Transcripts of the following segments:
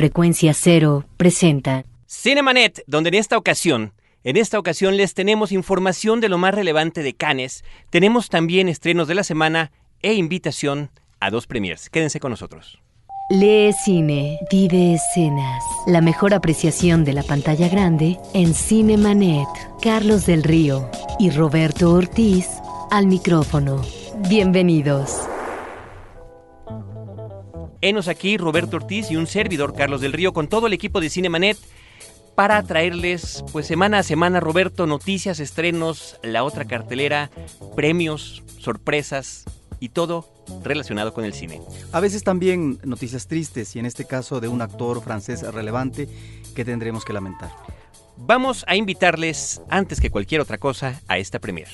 Frecuencia Cero presenta Cinemanet, donde en esta ocasión, en esta ocasión les tenemos información de lo más relevante de Cannes, tenemos también estrenos de la semana e invitación a dos premiers. Quédense con nosotros. Lee cine, vive escenas. La mejor apreciación de la pantalla grande en Cinemanet. Carlos del Río y Roberto Ortiz al micrófono. Bienvenidos. Enos aquí Roberto Ortiz y un servidor Carlos del Río con todo el equipo de Cinemanet para traerles pues semana a semana Roberto noticias, estrenos, la otra cartelera, premios, sorpresas y todo relacionado con el cine. A veces también noticias tristes y en este caso de un actor francés relevante que tendremos que lamentar. Vamos a invitarles antes que cualquier otra cosa a esta premier.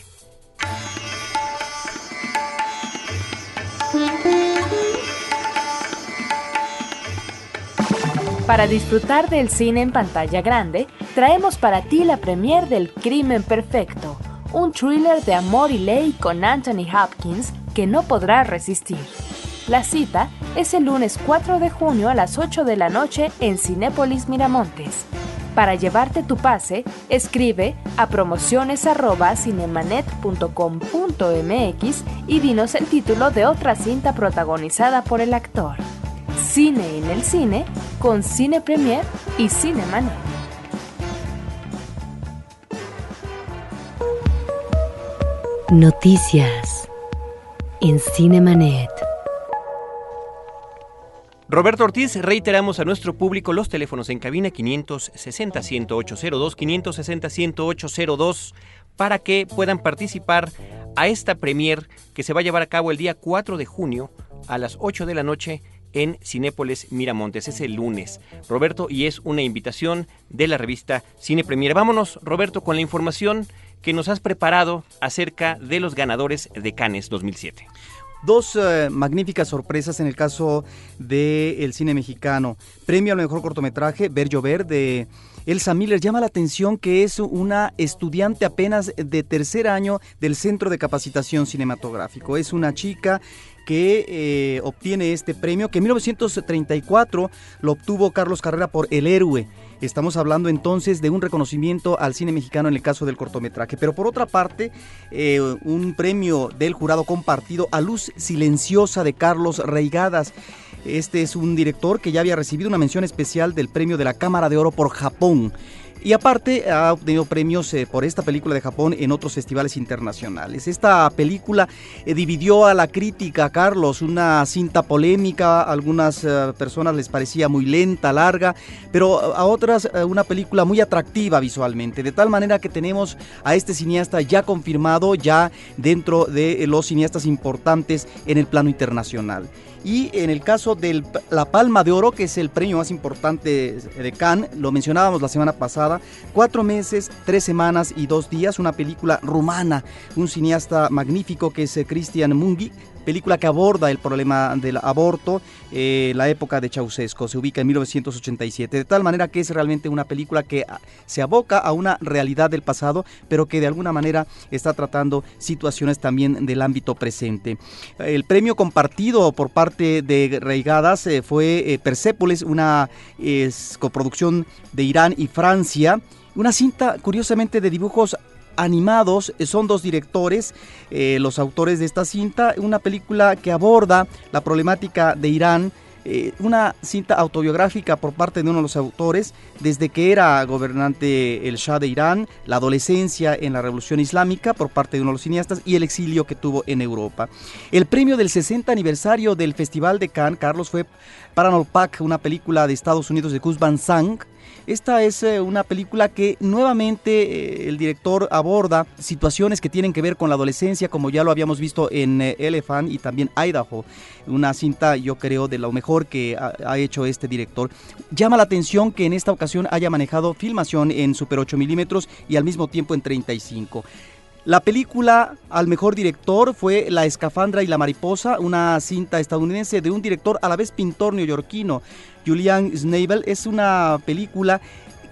Para disfrutar del cine en pantalla grande, traemos para ti la premier del Crimen Perfecto, un thriller de amor y ley con Anthony Hopkins que no podrá resistir. La cita es el lunes 4 de junio a las 8 de la noche en Cinépolis Miramontes. Para llevarte tu pase, escribe a promociones@cinemanet.com.mx y dinos el título de otra cinta protagonizada por el actor. Cine en el cine con Cine Premier y Cinemanet. Noticias en Cinemanet. Roberto Ortiz, reiteramos a nuestro público los teléfonos en cabina 560-10802, 560-10802, para que puedan participar a esta premier que se va a llevar a cabo el día 4 de junio a las 8 de la noche en Cinépolis Miramontes. Es el lunes, Roberto, y es una invitación de la revista Cine Premier. Vámonos, Roberto, con la información que nos has preparado acerca de los ganadores de Cannes 2007. Dos eh, magníficas sorpresas en el caso del cine mexicano. Premio al mejor cortometraje, Ver Llover, de Elsa Miller. Llama la atención que es una estudiante apenas de tercer año del Centro de Capacitación Cinematográfico. Es una chica que eh, obtiene este premio, que en 1934 lo obtuvo Carlos Carrera por El Héroe. Estamos hablando entonces de un reconocimiento al cine mexicano en el caso del cortometraje. Pero por otra parte, eh, un premio del jurado compartido a Luz Silenciosa de Carlos Reigadas. Este es un director que ya había recibido una mención especial del premio de la Cámara de Oro por Japón. Y aparte ha obtenido premios eh, por esta película de Japón en otros festivales internacionales. Esta película eh, dividió a la crítica, Carlos, una cinta polémica, a algunas eh, personas les parecía muy lenta, larga, pero a otras una película muy atractiva visualmente, de tal manera que tenemos a este cineasta ya confirmado, ya dentro de los cineastas importantes en el plano internacional. Y en el caso de la Palma de Oro, que es el premio más importante de Cannes, lo mencionábamos la semana pasada, cuatro meses, tres semanas y dos días, una película rumana, un cineasta magnífico que es Cristian Mungi, película que aborda el problema del aborto, eh, la época de Ceausescu, se ubica en 1987, de tal manera que es realmente una película que ah, se aboca a una realidad del pasado, pero que de alguna manera está tratando situaciones también del ámbito presente. El premio compartido por parte de Reigadas eh, fue eh, Persépolis, una coproducción de Irán y Francia, una cinta curiosamente de dibujos animados. Eh, son dos directores, eh, los autores de esta cinta, una película que aborda la problemática de Irán. Eh, una cinta autobiográfica por parte de uno de los autores, desde que era gobernante el Shah de Irán, la adolescencia en la Revolución Islámica por parte de uno de los cineastas y el exilio que tuvo en Europa. El premio del 60 aniversario del Festival de Cannes, Carlos, fue Paranolpak, una película de Estados Unidos de Gus Van Sant, esta es eh, una película que nuevamente eh, el director aborda situaciones que tienen que ver con la adolescencia, como ya lo habíamos visto en eh, Elephant y también Idaho. Una cinta, yo creo, de lo mejor que ha, hecho este director. Llama la atención que en esta ocasión haya manejado filmación en Super 8 milímetros y al mismo tiempo en 35. La película al mejor director fue La escafandra y la mariposa, una cinta estadounidense de un director a la vez pintor neoyorquino. Julian Schnabel. Es una película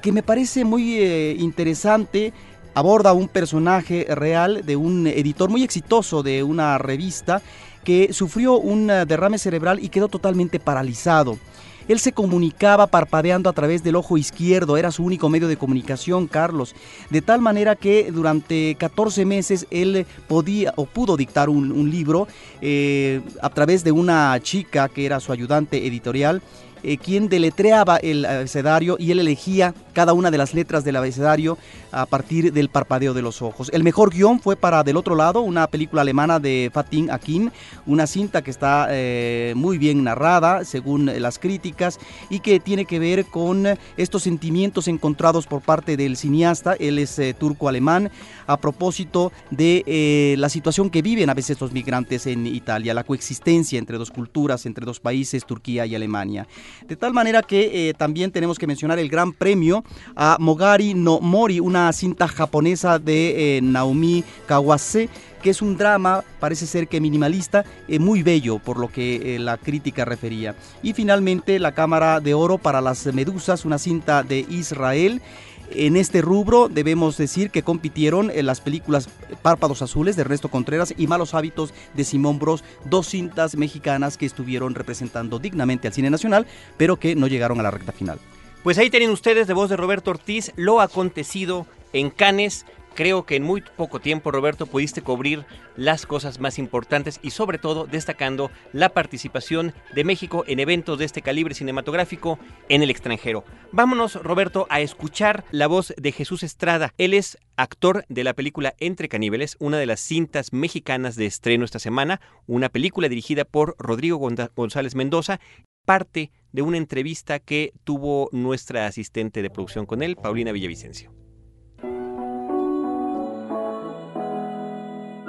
que me parece muy eh, interesante. Aborda un personaje real de un editor muy exitoso de una revista que sufrió un eh, derrame cerebral y quedó totalmente paralizado. Él se comunicaba parpadeando a través del ojo izquierdo, era su único medio de comunicación, Carlos. De tal manera que durante 14 meses él podía o pudo dictar un, libro eh, a través de una chica que era su ayudante editorial eh, quien deletreaba el abecedario y él elegía cada una de las letras del abecedario a partir del parpadeo de los ojos. El mejor guion fue para Del otro lado, una película alemana de Fatin Akin, una cinta que está eh, muy bien narrada según las críticas y que tiene que ver con estos sentimientos encontrados por parte del cineasta, él es eh, turco-alemán, a propósito de la situación que viven a veces los migrantes en Italia, la coexistencia entre dos culturas, entre dos países, Turquía y Alemania. De tal manera que eh, también tenemos que mencionar el gran premio a Mogari no Mori, una cinta japonesa de eh, Naomi Kawase que es un drama, parece ser que minimalista, eh, muy bello por lo que la crítica refería. Y finalmente la Cámara de Oro para las Medusas, una cinta de Israel. En este rubro debemos decir que compitieron en las películas Párpados Azules de Ernesto Contreras y Malos Hábitos de Simón Bros, dos cintas mexicanas que estuvieron representando dignamente al cine nacional, pero que no llegaron a la recta final. Pues ahí tienen ustedes de voz de Roberto Ortiz lo acontecido en Cannes Creo que en muy poco tiempo, Roberto, pudiste cubrir las cosas más importantes y sobre todo destacando la participación de México en eventos de este calibre cinematográfico en el extranjero. Vámonos, Roberto, a escuchar la voz de Jesús Estrada. Él es actor de la película Entre Caníbales, una de las cintas mexicanas de estreno esta semana, una película dirigida por Rodrigo González Mendoza parte de una entrevista que tuvo nuestra asistente de producción con él, Paulina Villavicencio.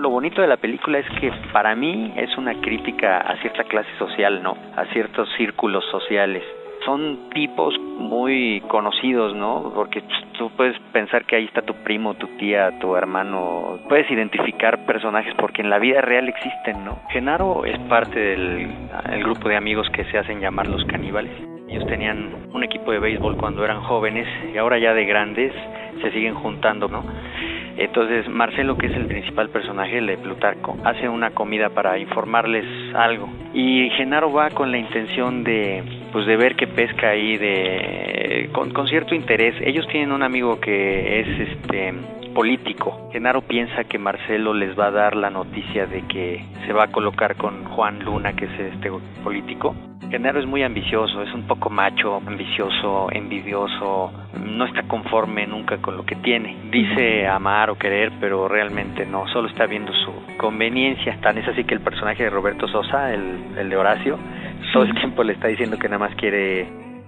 lo bonito de la película es que para mí es una crítica a cierta clase social, ¿no? A ciertos círculos sociales. Son tipos muy conocidos, ¿no? Porque tú puedes pensar que ahí está tu primo, tu tía, tu hermano. Puedes identificar personajes porque en la vida real existen, ¿no? Genaro es parte del grupo de amigos que se hacen llamar los caníbales. Ellos tenían un equipo de béisbol cuando eran jóvenes y ahora ya de grandes se siguen juntando, ¿no? Entonces Marcelo, que es el principal personaje de Plutarco, hace una comida para informarles algo. Y Genaro va con la intención de, pues, de ver qué pesca ahí, de, con, con cierto interés. Ellos tienen un amigo que es este político. Genaro piensa que Marcelo les va a dar la noticia de que se va a colocar con Juan Luna, que es este político. Genaro es muy ambicioso, es un poco macho, ambicioso, envidioso, no está conforme nunca con lo que tiene. Dice amar o querer, pero realmente no, solo está viendo su conveniencia. Tan es así que el personaje de Roberto Sosa, el, el de Horacio, todo el tiempo le está diciendo que nada más quiere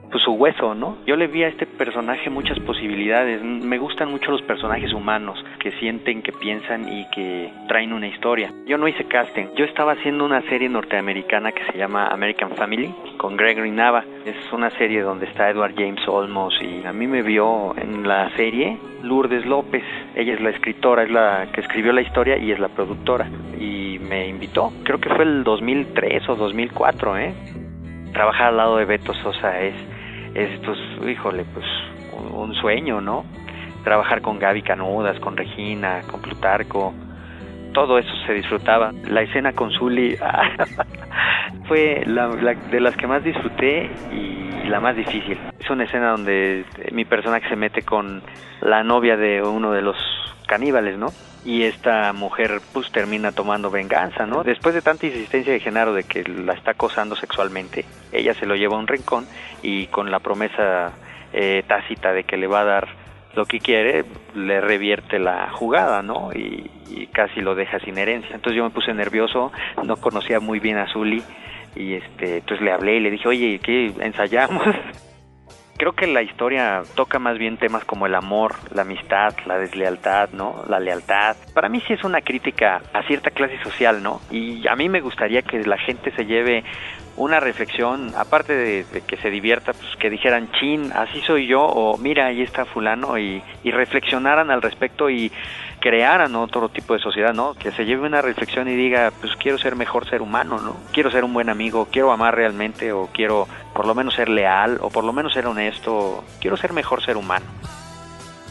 pues su hueso, ¿no? Yo le vi a este personaje muchas posibilidades. Me gustan mucho los personajes humanos que sienten, que piensan y que traen una historia. Yo no hice casting. Yo estaba haciendo una serie norteamericana que se llama American Family con Gregory Nava. Es una serie donde está Edward James Olmos y a mí me vio en la serie Lourdes López. Ella es la escritora, es la que escribió la historia y es la productora y me invitó. Creo que fue el 2003 o 2004, ¿eh? Trabajar al lado de Beto Sosa es es pues, híjole, pues un sueño, ¿no? Trabajar con Gaby Canudas, con Regina, con Plutarco, todo eso se disfrutaba. La escena con Zully fue la, de las que más disfruté y la más difícil. Es una escena donde mi personaje se mete con la novia de uno de los caníbales, ¿no? Y esta mujer pues termina tomando venganza, ¿no? Después de tanta insistencia de Genaro de que la está acosando sexualmente, ella se lo lleva a un rincón y con la promesa eh, tácita de que le va a dar lo que quiere, le revierte la jugada, ¿no? Y, casi lo deja sin herencia. Entonces yo me puse nervioso, no conocía muy bien a Zully y este, entonces le hablé y le dije, oye, ¿qué ensayamos? Creo que la historia toca más bien temas como el amor, la amistad, la deslealtad, ¿no? La lealtad. Para mí sí es una crítica a cierta clase social, ¿no? Y a mí me gustaría que la gente se lleve una reflexión, aparte de, que se divierta, pues que dijeran, chin, así soy yo, o mira, ahí está fulano, y, y reflexionaran al respecto y crearan otro tipo de sociedad, ¿no? Que se lleve una reflexión y diga, pues quiero ser mejor ser humano, ¿no? Quiero ser un buen amigo, quiero amar realmente, o quiero por lo menos ser leal, o por lo menos ser honesto, quiero ser mejor ser humano.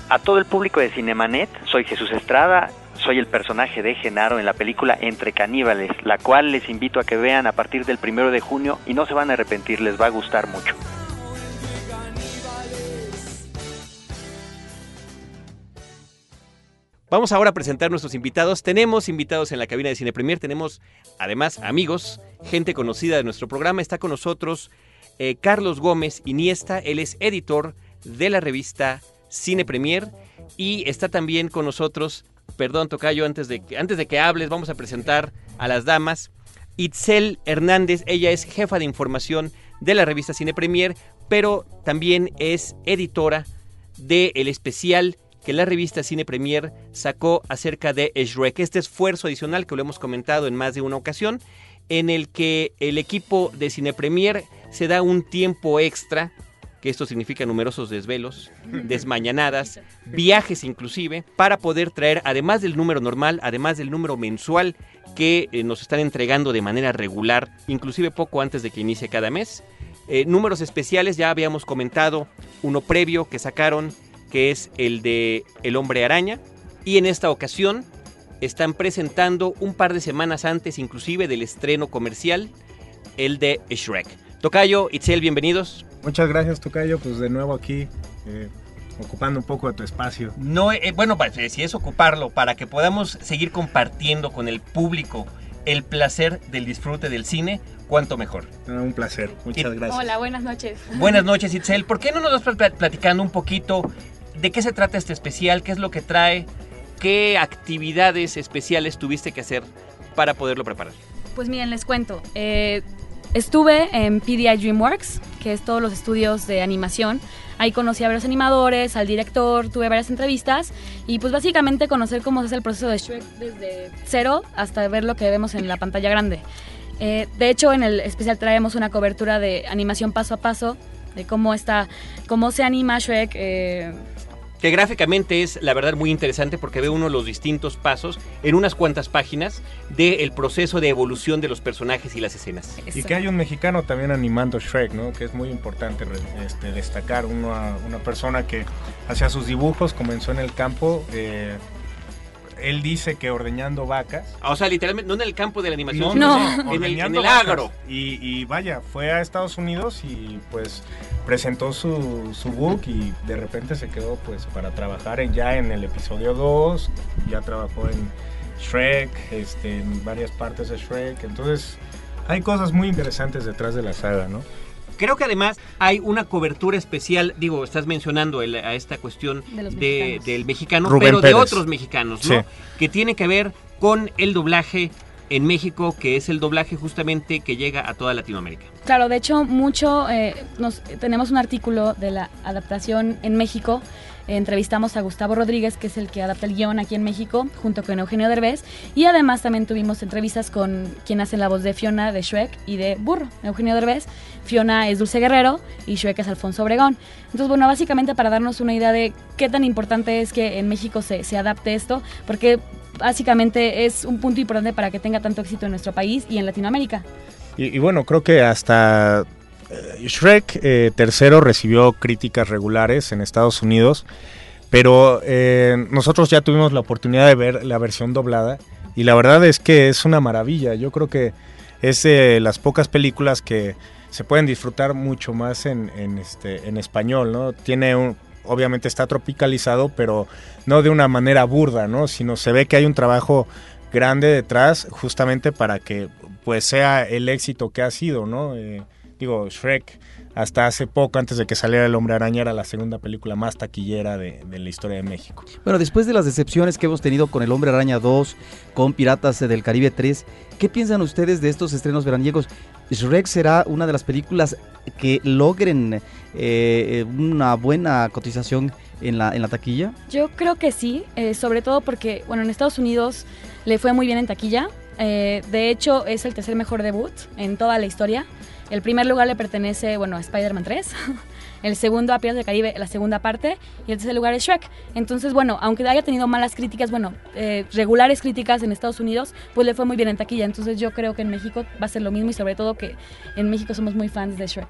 A todo el público de Cinemanet, soy Jesús Estrada soy el personaje de Genaro en la película Entre Caníbales, la cual les invito a que vean a partir del primero de junio y no se van a arrepentir, les va a gustar mucho. Vamos ahora a presentar nuestros invitados. Tenemos invitados en la cabina de Cine Premier, tenemos además amigos, gente conocida de nuestro programa. Está con nosotros eh, Carlos Gómez Iniesta, él es editor de la revista Cine Premier y está también con nosotros, perdón Tocayo, antes de, antes de que hables vamos a presentar a las damas. Itzel Hernández, ella es jefa de información de la revista Cine Premier, pero también es editora del el especial que la revista Cine Premier sacó acerca de Shrek. Este esfuerzo adicional que lo hemos comentado en más de una ocasión, en el que el equipo de Cine Premier se da un tiempo extra, que esto significa numerosos desvelos, desmañanadas, viajes inclusive, para poder traer, además del número normal, además del número mensual que eh, nos están entregando de manera regular, inclusive poco antes de que inicie cada mes. Eh, números especiales, ya habíamos comentado uno previo que sacaron, que es el de El hombre araña, y en esta ocasión están presentando un par de semanas antes inclusive del estreno comercial, el de Shrek. Tocayo, Itzel, bienvenidos. Muchas gracias, Tocayo. Pues de nuevo aquí, eh, ocupando un poco de tu espacio. No, eh, bueno, pues, si es ocuparlo para que podamos seguir compartiendo con el público el placer del disfrute del cine, cuanto mejor. Ah, un placer, muchas gracias. Hola, buenas noches. Buenas noches, Itzel. ¿Por qué no nos vas platicando un poquito de qué se trata este especial? ¿Qué es lo que trae? ¿Qué actividades especiales tuviste que hacer para poderlo preparar? Pues miren, les cuento. Eh, Estuve en PDI DreamWorks, que es todos los estudios de animación. Ahí conocí a varios animadores, al director, tuve varias entrevistas y pues básicamente conocer cómo se hace el proceso de Shrek desde cero hasta ver lo que vemos en la pantalla grande. Eh, de hecho, en el especial traemos una cobertura de animación paso a paso, de cómo está, cómo se anima Shrek. Eh, que gráficamente es la verdad muy interesante porque ve uno los distintos pasos en unas cuantas páginas del proceso de evolución de los personajes y las escenas. Y que hay un mexicano también animando Shrek, ¿no? Que es muy importante este, destacar una, una persona que hacía sus dibujos, comenzó en el campo. Eh, él dice que ordeñando vacas. O sea, literalmente, no en el campo de la animación, no, en, el, en agro. Y, vaya, fue a Estados Unidos y pues presentó su, su book y de repente se quedó pues para trabajar ya en el episodio 2, ya trabajó en Shrek, este, en varias partes de Shrek. Entonces, hay cosas muy interesantes detrás de la saga, ¿no? Creo que además hay una cobertura especial, digo, estás mencionando a esta cuestión del mexicano, pero de otros mexicanos, ¿no? Que tiene que ver con el doblaje en México, que es el doblaje justamente que llega a toda Latinoamérica. Claro, de hecho, mucho, eh, nos, tenemos un artículo de la adaptación en México entrevistamos a Gustavo Rodríguez, que es el que adapta el guion aquí en México, junto con Eugenio Derbez. Y además también tuvimos entrevistas con quien hace la voz de Fiona de Shrek y de Burro, Eugenio Derbez. Fiona es Dulce Guerrero y Shrek es Alfonso Obregón. Entonces, bueno, básicamente para darnos una idea de qué tan importante es que en México se, se adapte esto, porque básicamente es un punto importante para que tenga tanto éxito en nuestro país y en Latinoamérica. Y, bueno, creo que hasta eh, Shrek eh, tercero recibió críticas regulares en Estados Unidos, pero eh, nosotros ya tuvimos la oportunidad de ver la versión doblada y la verdad es que es una maravilla. Yo creo que es de las pocas películas que se pueden disfrutar mucho más en, este, en español, ¿no? Tiene un, obviamente está tropicalizado, pero no de una manera burda, ¿no? Sino se ve que hay un trabajo grande detrás justamente para que pues sea el éxito que ha sido, ¿no? digo, Shrek, hasta hace poco, antes de que saliera El Hombre Araña, era la segunda película más taquillera de, la historia de México. Bueno, después de las decepciones que hemos tenido con El Hombre Araña 2, con Piratas del Caribe 3, ¿qué piensan ustedes de estos estrenos veraniegos? ¿Shrek será una de las películas que logren eh, una buena cotización en la, en la taquilla? Yo creo que sí, eh, sobre todo porque, bueno, en Estados Unidos le fue muy bien en taquilla. Eh, de hecho, es el tercer mejor debut en toda la historia. El primer lugar le pertenece, bueno, a Spider-Man 3. el segundo a Piratas del Caribe, la segunda parte. Y el tercer lugar es Shrek. Entonces, bueno, aunque haya tenido malas críticas, bueno, eh, regulares críticas en Estados Unidos, pues le fue muy bien en taquilla. Entonces yo creo que en México va a ser lo mismo y sobre todo que en México somos muy fans de Shrek.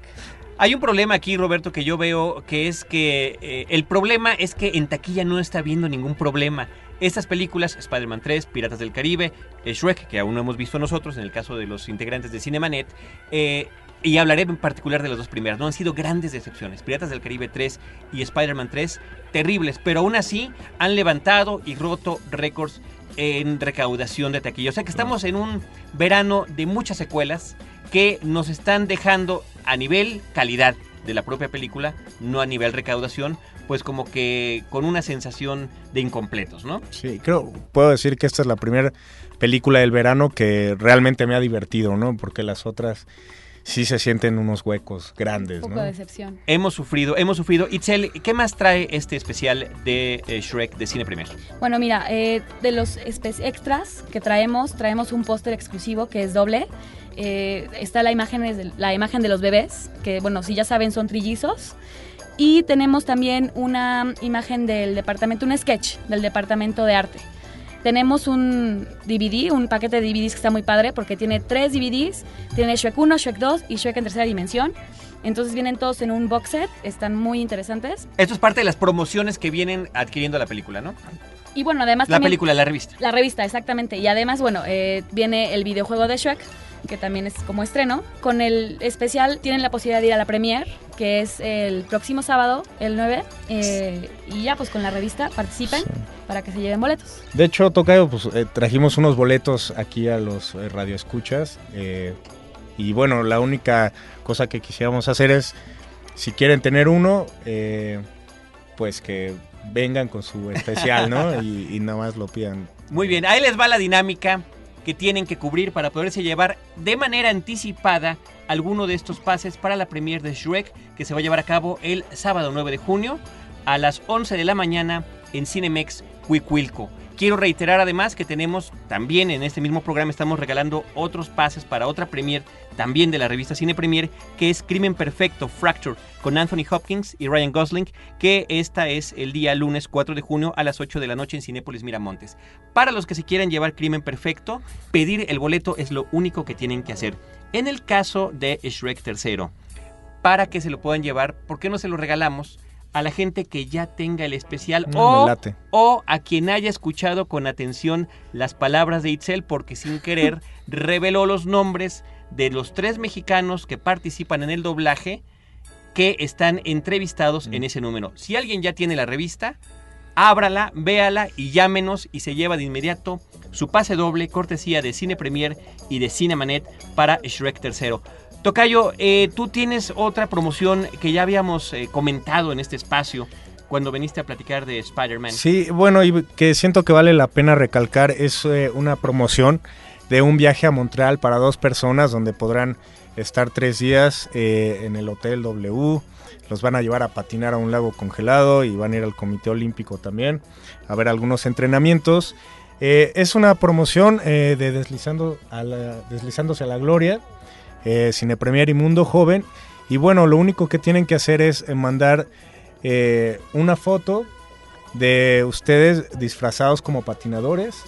Hay un problema aquí, Roberto, que yo veo, que es que eh, el problema es que en taquilla no está habiendo ningún problema. Estas películas, Spider-Man 3, Piratas del Caribe, Shrek, que aún no hemos visto nosotros, en el caso de los integrantes de Cinemanet, eh, y hablaré en particular de las dos primeras. No han sido grandes decepciones. Piratas del Caribe 3 y Spider-Man 3, terribles, pero aún así han levantado y roto récords en recaudación de taquilla. O sea que estamos en un verano de muchas secuelas que nos están dejando a nivel calidad de la propia película, no a nivel recaudación, pues como que con una sensación de incompletos, ¿no? Sí, creo, puedo decir que esta es la primera película del verano que realmente me ha divertido, ¿no? Porque las otras sí se sienten unos huecos grandes. Un poco de decepción. Hemos sufrido, hemos sufrido. Itzel, ¿qué más trae este especial de eh, Shrek de Cine Premier? Bueno, mira, eh, de los extras que traemos, traemos un póster exclusivo que es doble. Eh, está la imagen, de, la imagen de los bebés, que bueno, si ya saben son trillizos. Y tenemos también una imagen del departamento, un sketch del departamento de arte. Tenemos un DVD, un paquete de DVDs que está muy padre porque tiene tres DVDs. Tiene Shrek 1, Shrek 2 y Shrek en tercera dimensión. Entonces vienen todos en un box set, están muy interesantes. Esto es parte de las promociones que vienen adquiriendo la película, ¿no? Y bueno, además... La película, la revista. La revista, exactamente. Y además, bueno, eh, viene el videojuego de Shrek, que también es como estreno. Con el especial tienen la posibilidad de ir a la premiere, que es el próximo sábado, el 9. Eh, y ya, pues con la revista participen para que se lleven boletos. De hecho, Tocayo, pues eh, trajimos unos boletos aquí a los eh, radioescuchas. Eh, y bueno, la única cosa que quisiéramos hacer es, si quieren tener uno, pues que vengan con su especial, ¿no? y, y nada más lo pidan. Muy bien, ahí les va la dinámica que tienen que cubrir para poderse llevar de manera anticipada alguno de estos pases para la premier de Shrek que se va a llevar a cabo el sábado 9 de junio a las 11 de la mañana en Cinemex Cuicuilco. Quiero reiterar además que tenemos también en este mismo programa estamos regalando otros pases para otra premier también de la revista Cine Premier que es Crimen Perfecto Fracture con Anthony Hopkins y Ryan Gosling que esta es el día lunes 4 de junio a las 8 de la noche en Cinépolis Miramontes. Para los que se quieran llevar Crimen Perfecto, pedir el boleto es lo único que tienen que hacer. En el caso de Shrek III, para que se lo puedan llevar, ¿por qué no se lo regalamos? A la gente que ya tenga el especial o, o, a quien haya escuchado con atención las palabras de Itzel porque sin querer reveló los nombres de los tres mexicanos que participan en el doblaje que están entrevistados en ese número. Si alguien ya tiene la revista, ábrala, véala y llámenos y se lleva de inmediato su pase doble cortesía de Cine Premier y de Cinemanet para Shrek III. Tocayo, eh, tú tienes otra promoción que ya habíamos eh, comentado en este espacio cuando viniste a platicar de Spider-Man. Sí, bueno, y que siento que vale la pena recalcar, es eh, una promoción de un viaje a Montreal para dos personas donde podrán estar tres días en el Hotel W. Los van a llevar a patinar a un lago congelado y van a ir al Comité Olímpico también a ver algunos entrenamientos. es una promoción de deslizando a deslizándose a la gloria eh, Cine Premier y Mundo Joven. Y bueno, lo único que tienen que hacer es eh, mandar eh, una foto de ustedes disfrazados como patinadores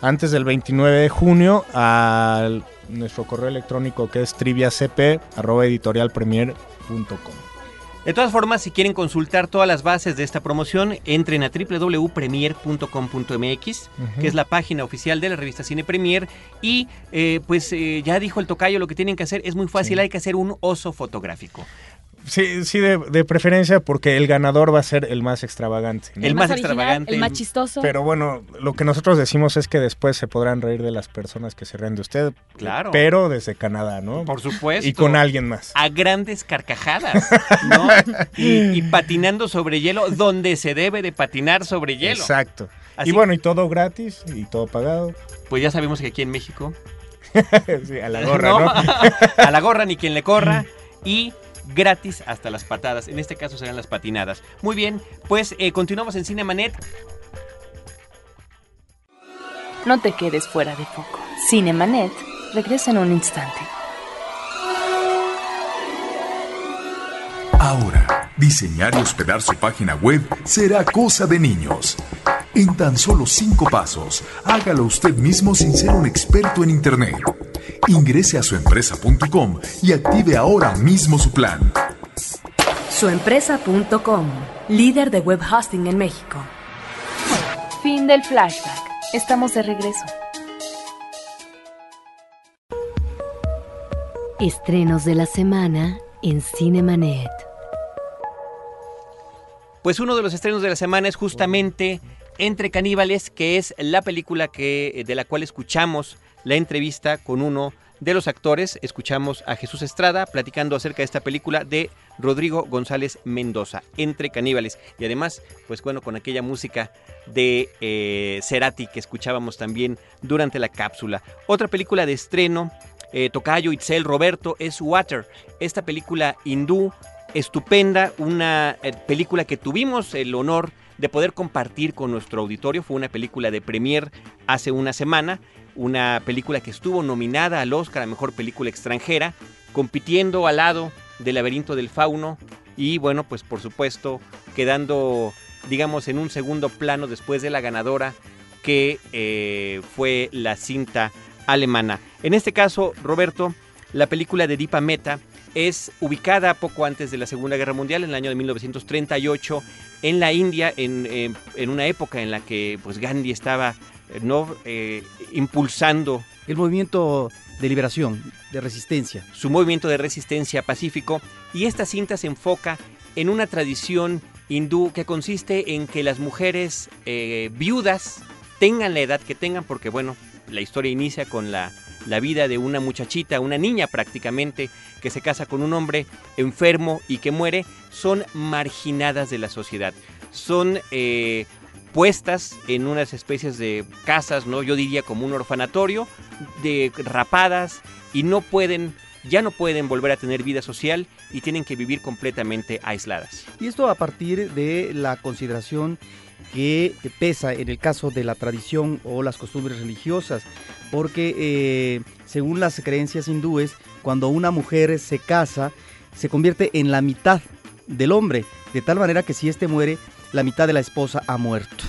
antes del 29 de junio a nuestro correo electrónico que es triviacp.editorialpremier.com. De todas formas, si quieren consultar todas las bases de esta promoción, entren a www.premier.com.mx, que es la página oficial de la revista Cine Premier. Y eh, pues eh, ya dijo el tocayo, lo que tienen que hacer es muy fácil, hay que hacer un oso fotográfico. Sí, sí, de, preferencia porque el ganador va a ser el más extravagante. El, más, extravagante. El más chistoso. Pero bueno, lo que nosotros decimos es que después se podrán reír de las personas que se ríen de usted. Claro. Pero desde Canadá, ¿no? Por supuesto. Y con alguien más. A grandes carcajadas, ¿no? y, patinando sobre hielo donde se debe de patinar sobre hielo. Exacto. y bueno, y todo gratis y todo pagado. Pues ya sabemos que aquí en México... sí, a la gorra, ¿no? a la gorra ni quien le corra. Y gratis hasta las patadas. En este caso serán las patinadas. Muy bien, pues eh, continuamos en Cinemanet. No te quedes fuera de foco. Cinemanet regresa en un instante. Ahora, diseñar y hospedar su página web será cosa de niños. En tan solo cinco pasos, hágalo usted mismo sin ser un experto en Internet. Ingrese a suempresa.com y active ahora mismo su plan. Suempresa.com, líder de web hosting en México. Fin del flashback. Estamos de regreso. Estrenos de la semana en Cinemanet. Pues uno de los estrenos de la semana es justamente Entre Caníbales, que es la película que, de la cual escuchamos la entrevista con uno de los actores. Escuchamos a Jesús Estrada platicando acerca de esta película de Rodrigo González Mendoza, Entre Caníbales. Y además, pues bueno, con aquella música de eh, Cerati que escuchábamos también durante la cápsula. Otra película de estreno, eh, Tocayo, Itzel, Roberto, es Water. Esta película hindú estupenda, una eh, película que tuvimos el honor de poder compartir con nuestro auditorio. Fue una película de premier hace una semana, una película que estuvo nominada al Oscar a Mejor Película Extranjera, compitiendo al lado del Laberinto del Fauno y bueno, pues por supuesto quedando, digamos, en un segundo plano después de la ganadora que eh, fue la cinta alemana. En este caso, Roberto, la película de Deepa Meta es ubicada poco antes de la Segunda Guerra Mundial, en el año de 1938, en la India, en, una época en la que pues, Gandhi estaba eh, no eh, impulsando el movimiento de liberación, de resistencia. Su movimiento de resistencia pacífico. Y esta cinta se enfoca en una tradición hindú que consiste en que las mujeres eh, viudas tengan la edad que tengan, porque bueno, la historia inicia con la la vida de una muchachita, una niña prácticamente, que se casa con un hombre enfermo y que muere, son marginadas de la sociedad. Son eh, puestas en unas especies de casas, ¿no? Yo diría como un orfanatorio, de rapadas y no pueden ya no pueden volver a tener vida social y tienen que vivir completamente aisladas. Y esto a partir de la consideración que pesa en el caso de la tradición o las costumbres religiosas, porque eh, según las creencias hindúes, cuando una mujer se casa, se convierte en la mitad del hombre, de tal manera que si éste muere, la mitad de la esposa ha muerto.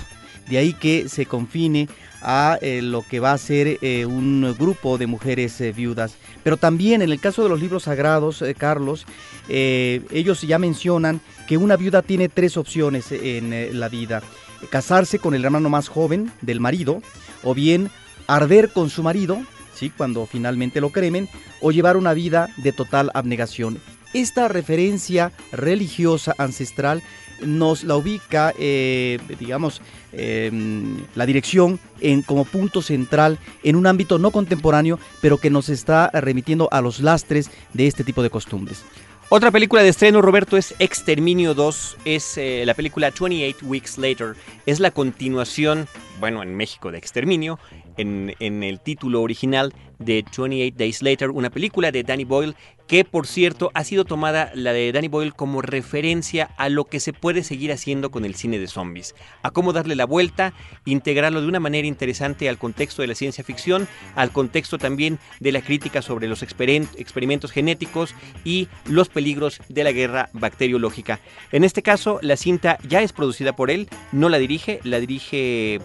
De ahí que se confine a eh, lo que va a ser eh, un grupo de mujeres viudas. Pero también en el caso de los libros sagrados, Carlos, ellos ya mencionan que una viuda tiene tres opciones en la vida. Casarse con el hermano más joven del marido, o bien arder con su marido, ¿sí? cuando finalmente lo cremen, o llevar una vida de total abnegación. Esta referencia religiosa ancestral nos la ubica, eh, digamos, em, la dirección en, como punto central en un ámbito no contemporáneo, pero que nos está remitiendo a los lastres de este tipo de costumbres. Otra película de estreno, Roberto, es Exterminio 2. Es eh, la película 28 Weeks Later. Es la continuación, bueno, en México de Exterminio, en, el título original de 28 Days Later, una película de Danny Boyle que por cierto ha sido tomada la de Danny Boyle como referencia a lo que se puede seguir haciendo con el cine de zombies, a cómo darle la vuelta, integrarlo de una manera interesante al contexto de la ciencia ficción, al contexto también de la crítica sobre los experimentos genéticos y los peligros de la guerra bacteriológica. En este caso, la cinta ya es producida por él, no la dirige, la dirige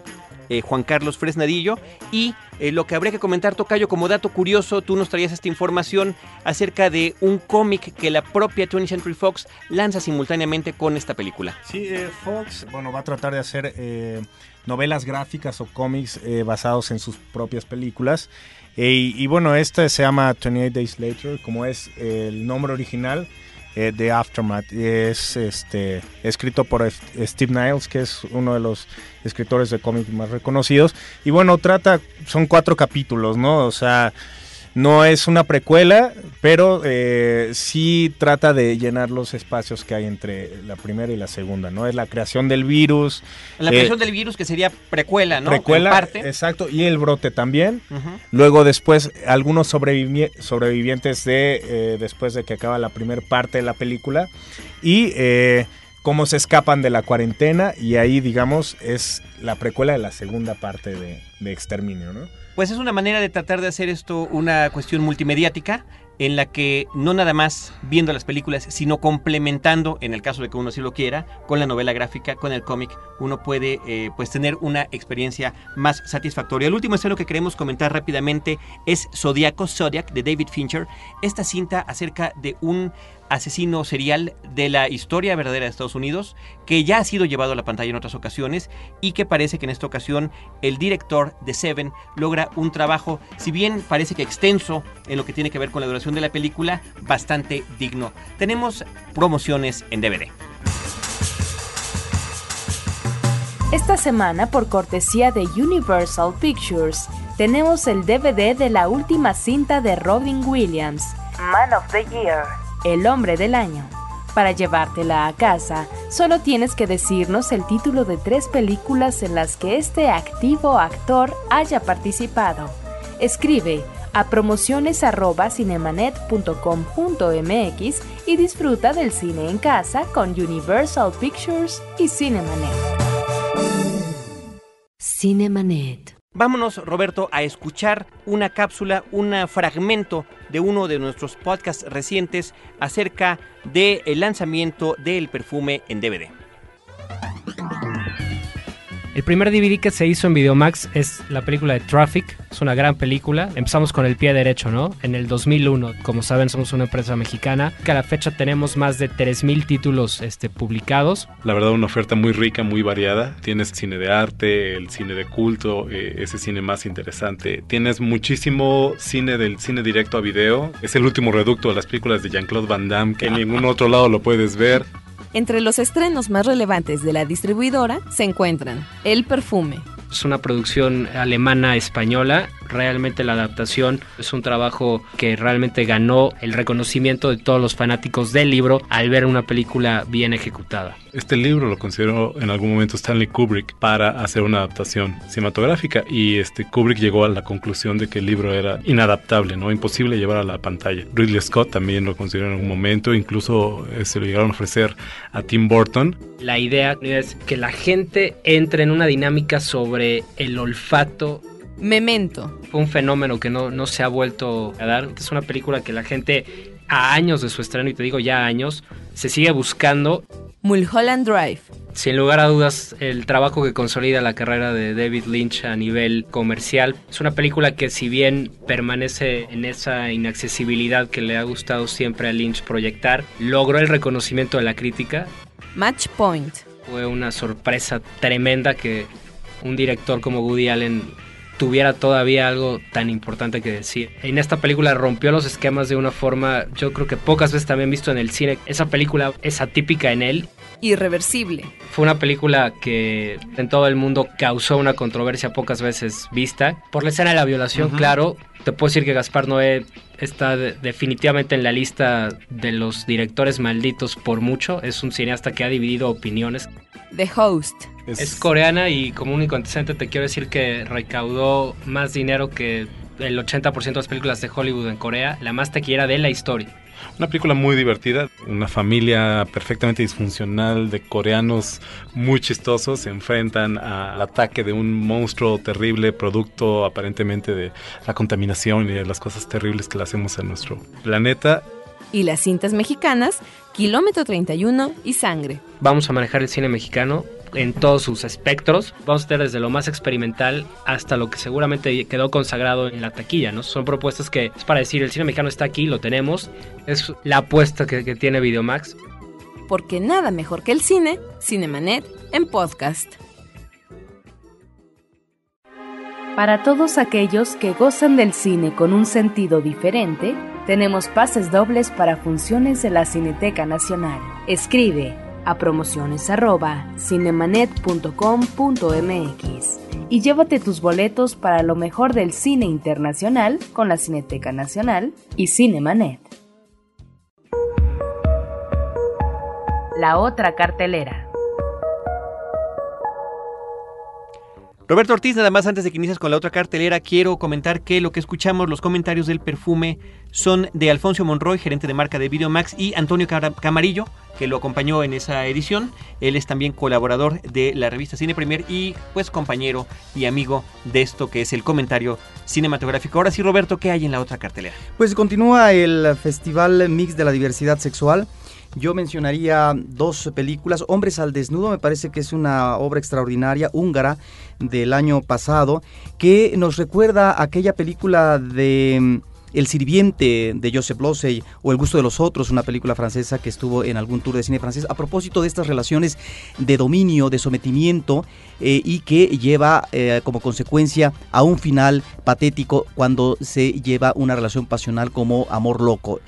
eh, Juan Carlos Fresnadillo. Y eh, lo que habría que comentar, Tocayo, como dato curioso, tú nos traías esta información acerca de un cómic que la propia 20th Century Fox lanza simultáneamente con esta película. Sí, eh, Fox, bueno, va a tratar de hacer novelas gráficas o cómics basados en sus propias películas. y bueno, este se llama 28 Days Later, como es el nombre original eh, The Aftermath. Es este, escrito por Steve Niles, que es uno de los escritores de cómics más reconocidos. Y bueno, trata, son cuatro capítulos, ¿no? O sea, no es una precuela, pero eh, sí trata de llenar los espacios que hay entre la primera y la segunda, ¿no? Es la creación del virus. La creación eh, del virus que sería precuela, ¿no? Precuela, parte. exacto, y el brote también. Luego después algunos sobrevivientes de eh, después de que acaba la primera parte de la película y cómo se escapan de la cuarentena y ahí digamos es la precuela de la segunda parte de, de Exterminio, ¿no? Pues es una manera de tratar de hacer esto una cuestión multimediática en la que no nada más viendo las películas, sino complementando, en el caso de que uno sí lo quiera, con la novela gráfica, con el cómic, uno puede eh, pues tener una experiencia más satisfactoria. El último esceno que queremos comentar rápidamente es Zodiaco Zodiac de David Fincher, esta cinta acerca de un asesino serial de la historia verdadera de Estados Unidos, que ya ha sido llevado a la pantalla en otras ocasiones y que parece que en esta ocasión el director de Seven logra un trabajo, si bien parece que extenso en lo que tiene que ver con la duración de la película bastante digno. Tenemos promociones en DVD. Esta semana, por cortesía de Universal Pictures, tenemos el DVD de la última cinta de Robin Williams, Man of the Year, El Hombre del Año. Para llevártela a casa, solo tienes que decirnos el título de tres películas en las que este activo actor haya participado. Escribe a promociones.cinemanet.com.mx y disfruta del cine en casa con Universal Pictures y Cinemanet. Cinemanet. Vámonos, Roberto, a escuchar una cápsula, un fragmento de uno de nuestros podcasts recientes acerca del lanzamiento del perfume en DVD. El primer DVD que se hizo en Videomax es la película de Traffic. Es una gran película. Empezamos con el pie derecho, ¿no? En el 2001. Como saben, somos una empresa mexicana. Que a la fecha tenemos más de 3.000 títulos este, publicados. La verdad, una oferta muy rica, muy variada. Tienes cine de arte, el cine de culto, eh, ese cine más interesante. Tienes muchísimo cine del cine directo a video. Es el último reducto de las películas de Jean-Claude Van Damme, que en ningún otro lado lo puedes ver. Entre los estrenos más relevantes de la distribuidora se encuentran El Perfume. Es una producción alemana española realmente la adaptación es un trabajo que realmente ganó el reconocimiento de todos los fanáticos del libro al ver una película bien ejecutada. Este libro lo consideró en algún momento Stanley Kubrick para hacer una adaptación cinematográfica y este Kubrick llegó a la conclusión de que el libro era inadaptable, no imposible llevar a la pantalla. Ridley Scott también lo consideró en algún momento, incluso eh, se lo llegaron a ofrecer a Tim Burton. La idea es que la gente entre en una dinámica sobre el olfato Memento. Fue un fenómeno que no, no se ha vuelto a dar. Es una película que la gente a años de su estreno, y te digo ya años, se sigue buscando. Mulholland Drive. Sin lugar a dudas, el trabajo que consolida la carrera de David Lynch a nivel comercial. Es una película que si bien permanece en esa inaccesibilidad que le ha gustado siempre a Lynch proyectar, logró el reconocimiento de la crítica. Match Point. Fue una sorpresa tremenda que un director como Woody Allen tuviera todavía algo tan importante que decir. En esta película rompió los esquemas de una forma, yo creo que pocas veces también visto en el cine. Esa película es atípica en él. Irreversible. Fue una película que en todo el mundo causó una controversia pocas veces vista. Por la escena de la violación, claro. Te puedo decir que Gaspar Noé está definitivamente en la lista de los directores malditos por mucho. Es un cineasta que ha dividido opiniones. The Host. Es, coreana y como único antecedente te quiero decir que recaudó más dinero que el 80% de las películas de Hollywood en Corea, la más taquillera de la historia. Una película muy divertida, una familia perfectamente disfuncional de coreanos muy chistosos se enfrentan al ataque de un monstruo terrible, producto aparentemente de la contaminación y de las cosas terribles que le hacemos a nuestro planeta. Y las cintas mexicanas, Kilómetro 31 y Sangre. Vamos a manejar el cine mexicano en todos sus espectros. Vamos a tener desde lo más experimental hasta lo que seguramente quedó consagrado en la taquilla, ¿no? Son propuestas que es para decir, el cine mexicano está aquí, lo tenemos. Es la apuesta que, que tiene Videomax. Porque nada mejor que el cine, Cinemanet en podcast. Para todos aquellos que gozan del cine con un sentido diferente, tenemos pases dobles para funciones de la Cineteca Nacional. Escribe a promociones@cinemanet.com.mx y llévate tus boletos para lo mejor del cine internacional con la Cineteca Nacional y Cinemanet. La otra cartelera. Roberto Ortiz, nada más antes de que inicies con la otra cartelera, quiero comentar que lo que escuchamos, los comentarios del perfume, son de Alfonso Monroy, gerente de marca de Videomax, y Antonio Camarillo, que lo acompañó en esa edición. Él es también colaborador de la revista Cine Premier y pues compañero y amigo de esto que es el comentario cinematográfico. Ahora sí, Roberto, ¿qué hay en la otra cartelera? Pues continúa el Festival Mix de la Diversidad Sexual. Yo mencionaría dos películas. Hombres al Desnudo me parece que es una obra extraordinaria húngara del año pasado que nos recuerda aquella película de El sirviente de Joseph Losey o El gusto de los otros, una película francesa que estuvo en algún tour de cine francés, a propósito de estas relaciones de dominio, de sometimiento eh, y que lleva eh, como consecuencia a un final patético cuando se lleva una relación pasional como amor loco.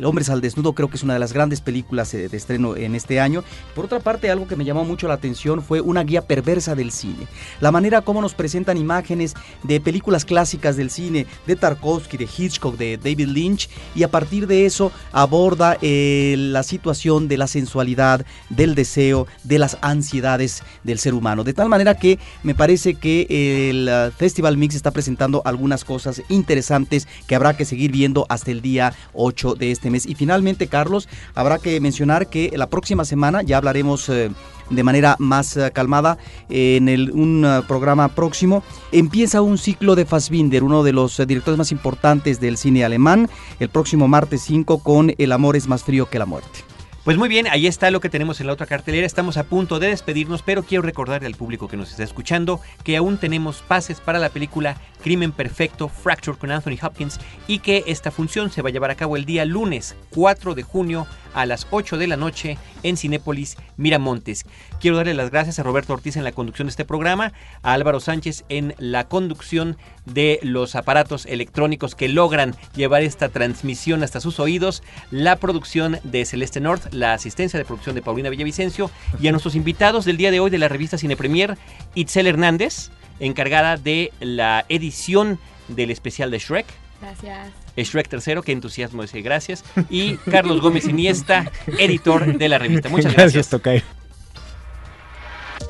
El hombre al desnudo creo que es una de las grandes películas eh, de estreno en este año. Por otra parte, algo que me llamó mucho la atención fue una guía perversa del cine. La manera como nos presentan imágenes de películas clásicas del cine, de Tarkovsky, de Hitchcock, de David Lynch, y a partir de eso aborda eh, la situación de la sensualidad, del deseo, de las ansiedades del ser humano. De tal manera que me parece que el uh, Festival Mix está presentando algunas cosas interesantes que habrá que seguir viendo hasta el día 8 de este Y finalmente, Carlos, habrá que mencionar que la próxima semana ya hablaremos... Eh, de manera más eh, calmada en un uh, programa próximo. Empieza un ciclo de Fassbinder, uno de los directores más importantes del cine alemán, el próximo martes 5 con El amor es más frío que la muerte. Pues muy bien, ahí está lo que tenemos en la otra cartelera. Estamos a punto de despedirnos, pero quiero recordarle al público que nos está escuchando que aún tenemos pases para la película Crimen Perfecto, Fracture con Anthony Hopkins y que esta función se va a llevar a cabo el día lunes 4 de junio a las 8 de la noche en Cinépolis Miramontes. Quiero darle las gracias a Roberto Ortiz en la conducción de este programa, a Álvaro Sánchez en la conducción de los aparatos electrónicos que logran llevar esta transmisión hasta sus oídos, la producción de Celeste North, la asistencia de producción de Paulina Villavicencio y a nuestros invitados del día de hoy de la revista Cine Premier, Itzel Hernández, encargada de la edición del especial de Shrek. Gracias. Shrek tercero, qué entusiasmo ese, gracias. Y Carlos Gómez Iniesta, editor de la revista. Muchas gracias. Gracias.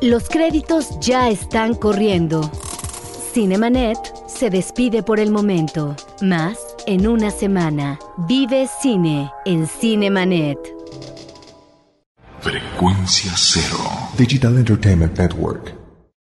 Los créditos ya están corriendo. Cinemanet se despide por el momento. Más en una semana. Vive cine en Cinemanet. Frecuencia cero. Digital Entertainment Network.